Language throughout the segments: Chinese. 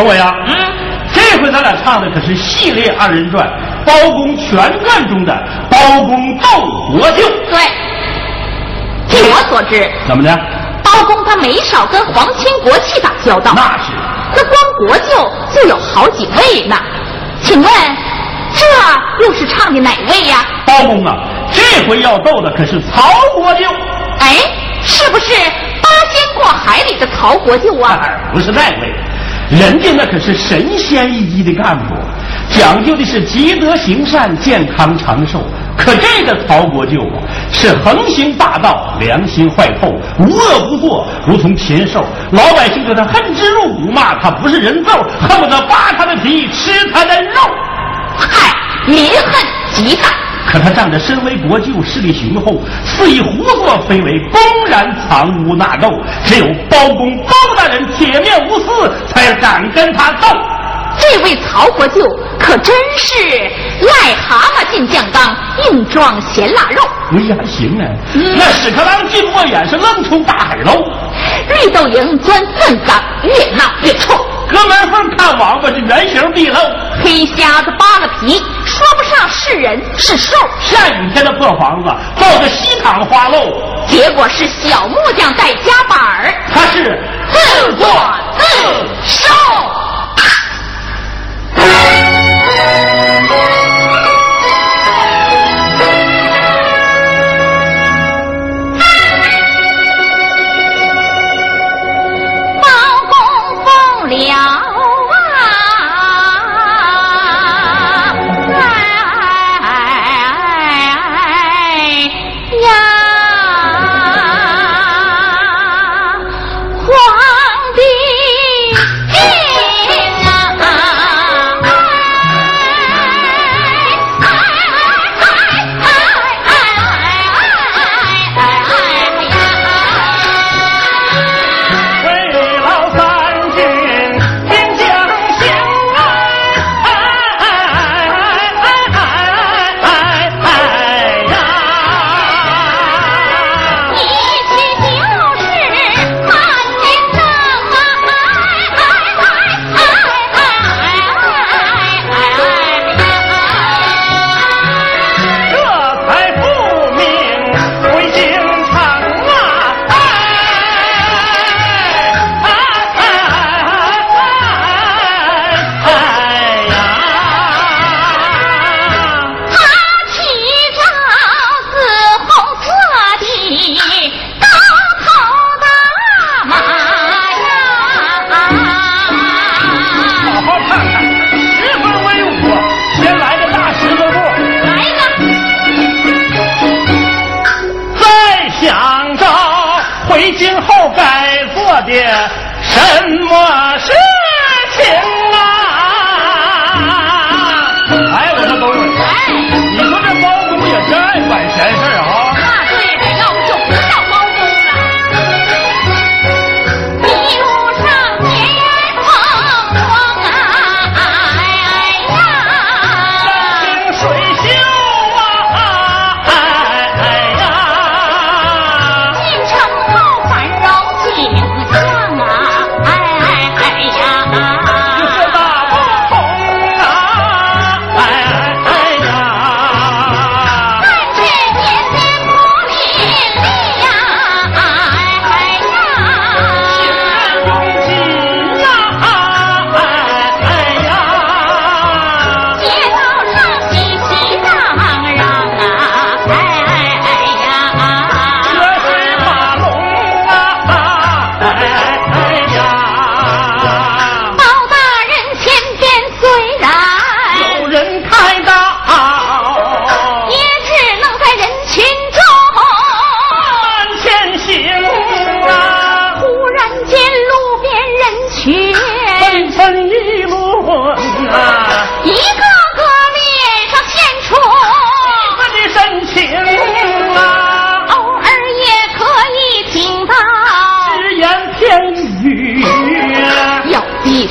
各位呀，嗯，这回咱俩唱的可是系列二人转《包公全传》中的包公斗国舅。对。据我所知，怎么的？包公他没少跟皇亲国戚打交道。那是。那光国舅就有好几位呢，请问这又是唱的哪位呀？包公啊，这回要斗的可是曹国舅。哎，是不是八仙过海里的曹国舅啊？不是那位，人家那可是神仙一级的干部，讲究的是积德行善、健康长寿。可这个曹国舅啊，是横行霸道、良心坏透、无恶不作，如同禽兽。老百姓对他恨之入骨，骂他不是人揍，恨不得扒他的皮吃他的肉。嗨，民恨极大。可他仗着身为国舅，势力雄厚，肆意胡作非为，公然藏污纳垢。只有包公包大人铁面无私，才敢跟他斗。这位曹国舅可真是癞蛤蟆进酱缸，硬装咸腊肉。哎呀，行啊，那屎壳郎进不过眼，是愣出大海捞。绿豆蝇钻粪缸，越闹越臭。隔门缝看王八是原形毕露。黑瞎子扒了皮，说不上是人是兽。下雨天的破房子，造个西塘花漏。结果是小木匠带夹板儿，他是自作自受。回京后该做的什么事情？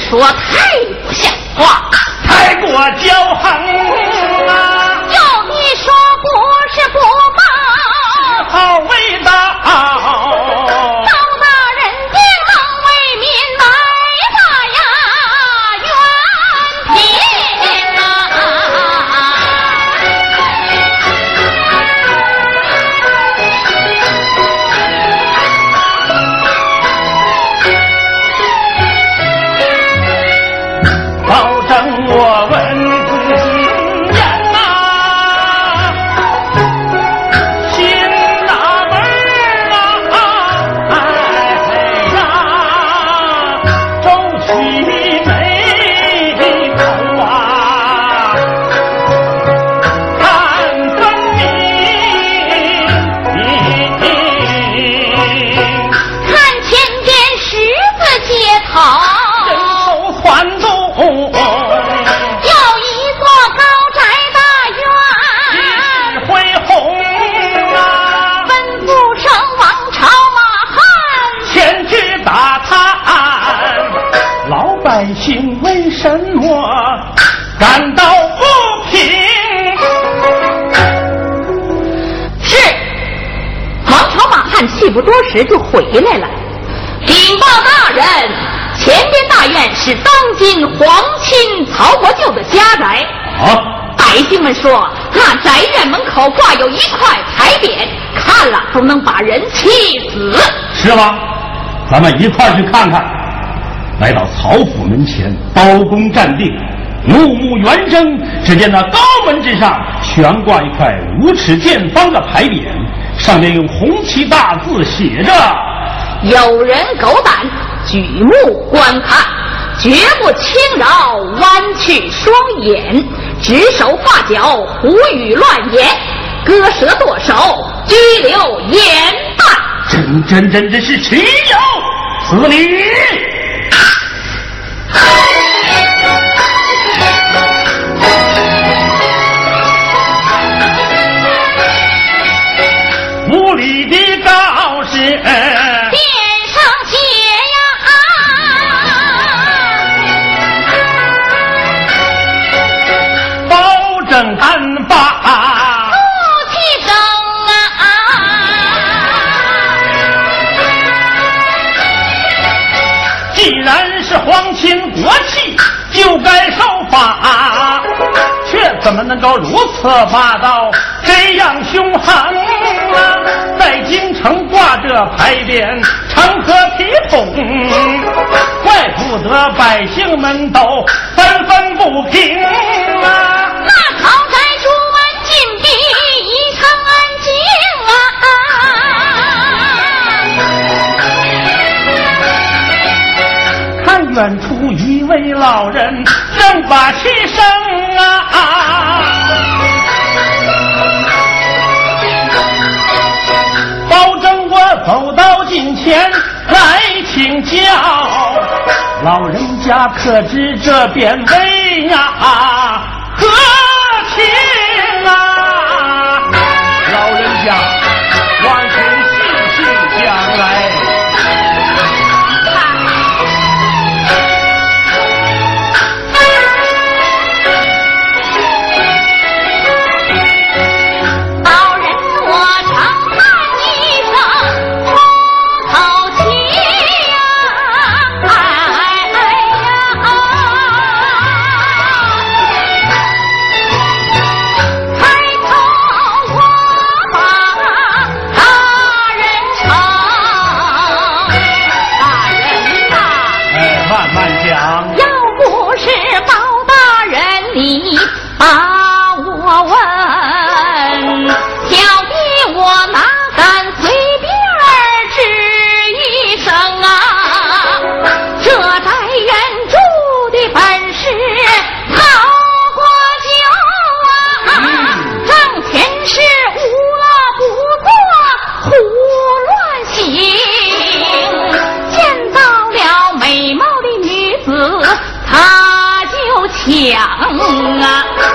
说太不像话，太过骄横百姓们说，那宅院门口挂有一块牌匾，看了都能把人气死。是吗？咱们一块去看看。来到曹府门前，刀弓站定，怒目圆睁，只见那高门之上悬挂一块五尺见方的牌匾，上面用红旗大字写着：“有人狗胆，举目观看，绝不轻饶；弯曲双眼。”指手画脚，胡语乱言，割舌剁手，拘留严办。真真真真是岂有此理！无理的告示。既然是皇亲国戚就该受罚，却怎么能够如此霸道，这样凶狠啊！在京城挂着牌匾，成何体统？怪不得百姓们都纷纷不平啊！那曹宅远处一位老人正把气生啊，保证我走到近前来请教，老人家可知这便为呀何娘啊。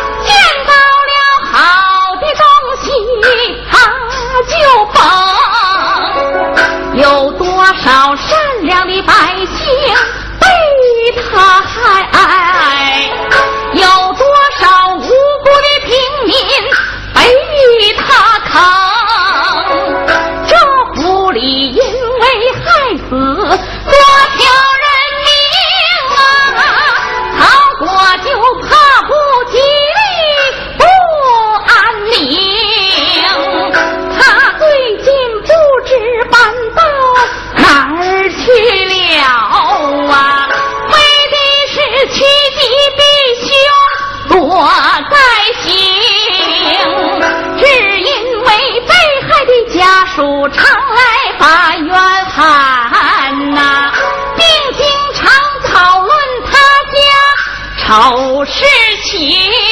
你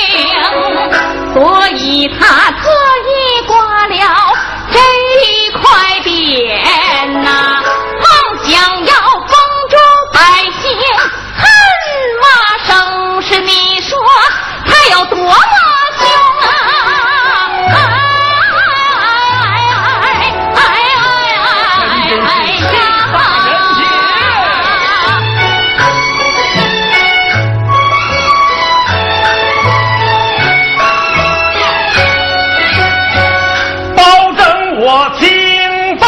我听罢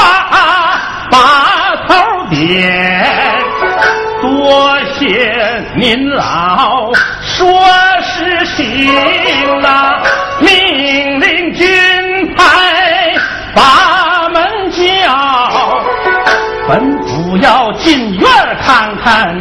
把头点多谢您老说是行啊命令军牌把门叫本府要进院看看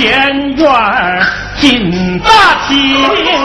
前院进大厅。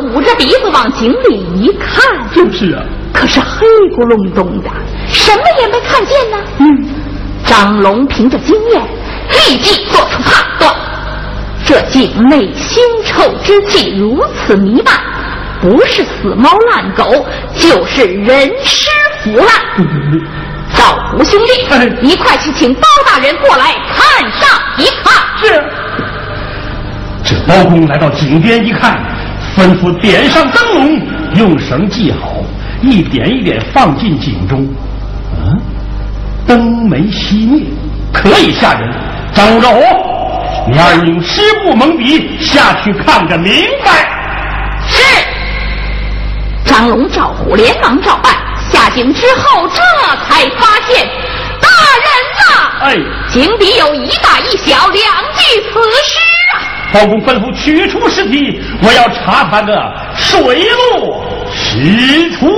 捂着鼻子往井里一看，就是啊，可是黑咕隆咚的，什么也没看见呢。嗯，张龙凭着经验，立即做出判断：这井内腥臭之气如此弥漫，不是死猫烂狗，就是人尸腐烂。赵虎兄弟哎，你快去请包大人过来看上一看。是。这包公来到井边一看，吩咐点上灯笼，用绳系好，一点一点放进井中。嗯，灯没熄灭，可以下人。张武、赵虎，你二人用湿布蒙鼻，下去看个明白。是。张龙、赵虎连忙照办。下井之后，这才发现，大人呐、哎，井底有一大一小两具死尸啊！包公吩咐取出尸体，我要查他个水落石出。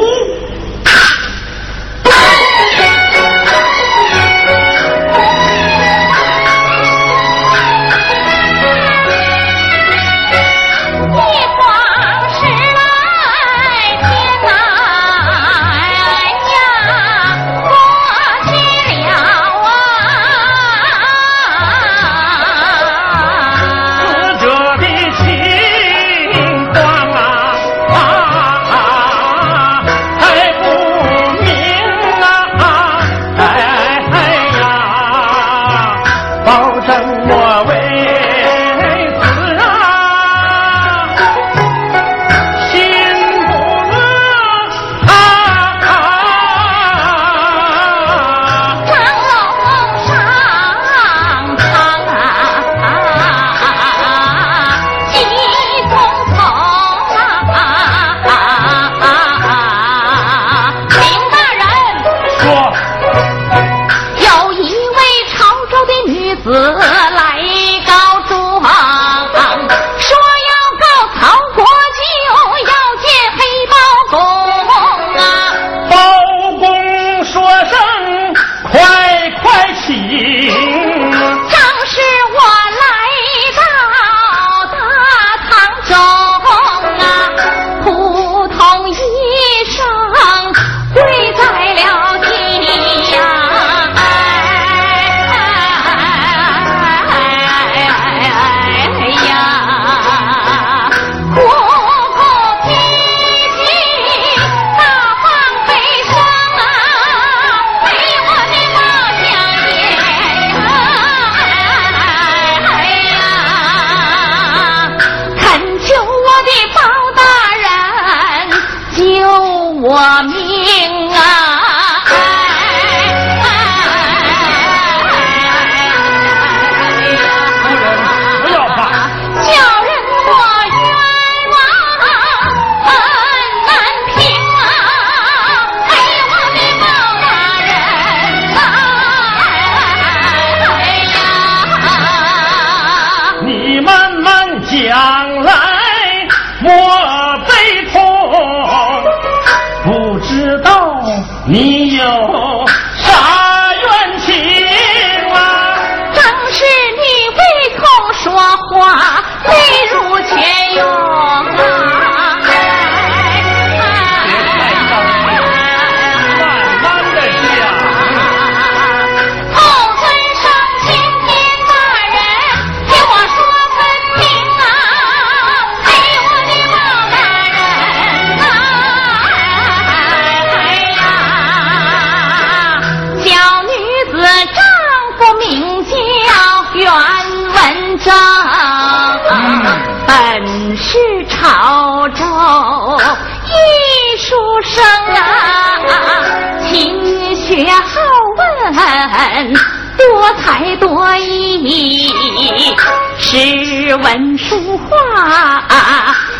文书画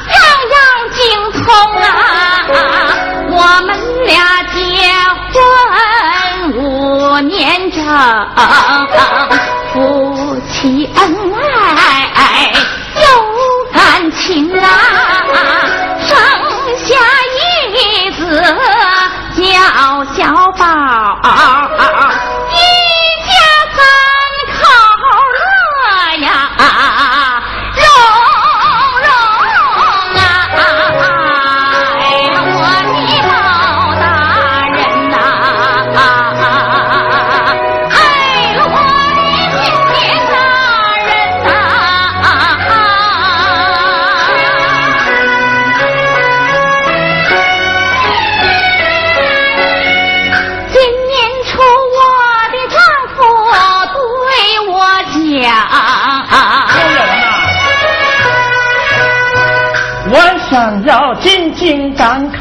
样样精通啊。我们俩结婚五年整，夫妻恩爱有。感情啊，生下一子叫小宝。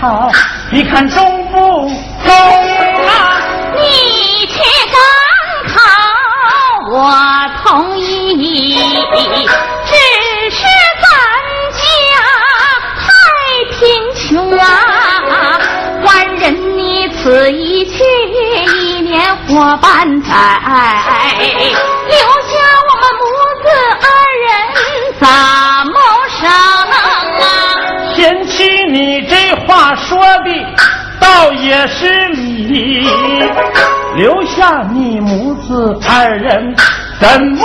好，你看中不中啊？你去赶考，我同意。只是咱家太贫穷啊，官人你此一去，一年活半载，也是你，留下你母子二人怎么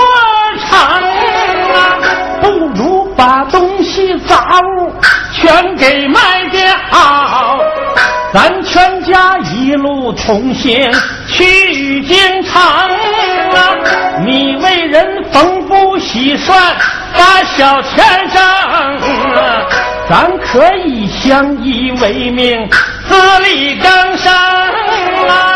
成啊？不如把东西杂物全给卖掉，咱全家一路同行去京城啊！你为人丰富喜顺，把小钱挣啊！咱可以相依为命，自力更生啊！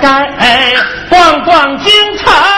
该，逛逛京城。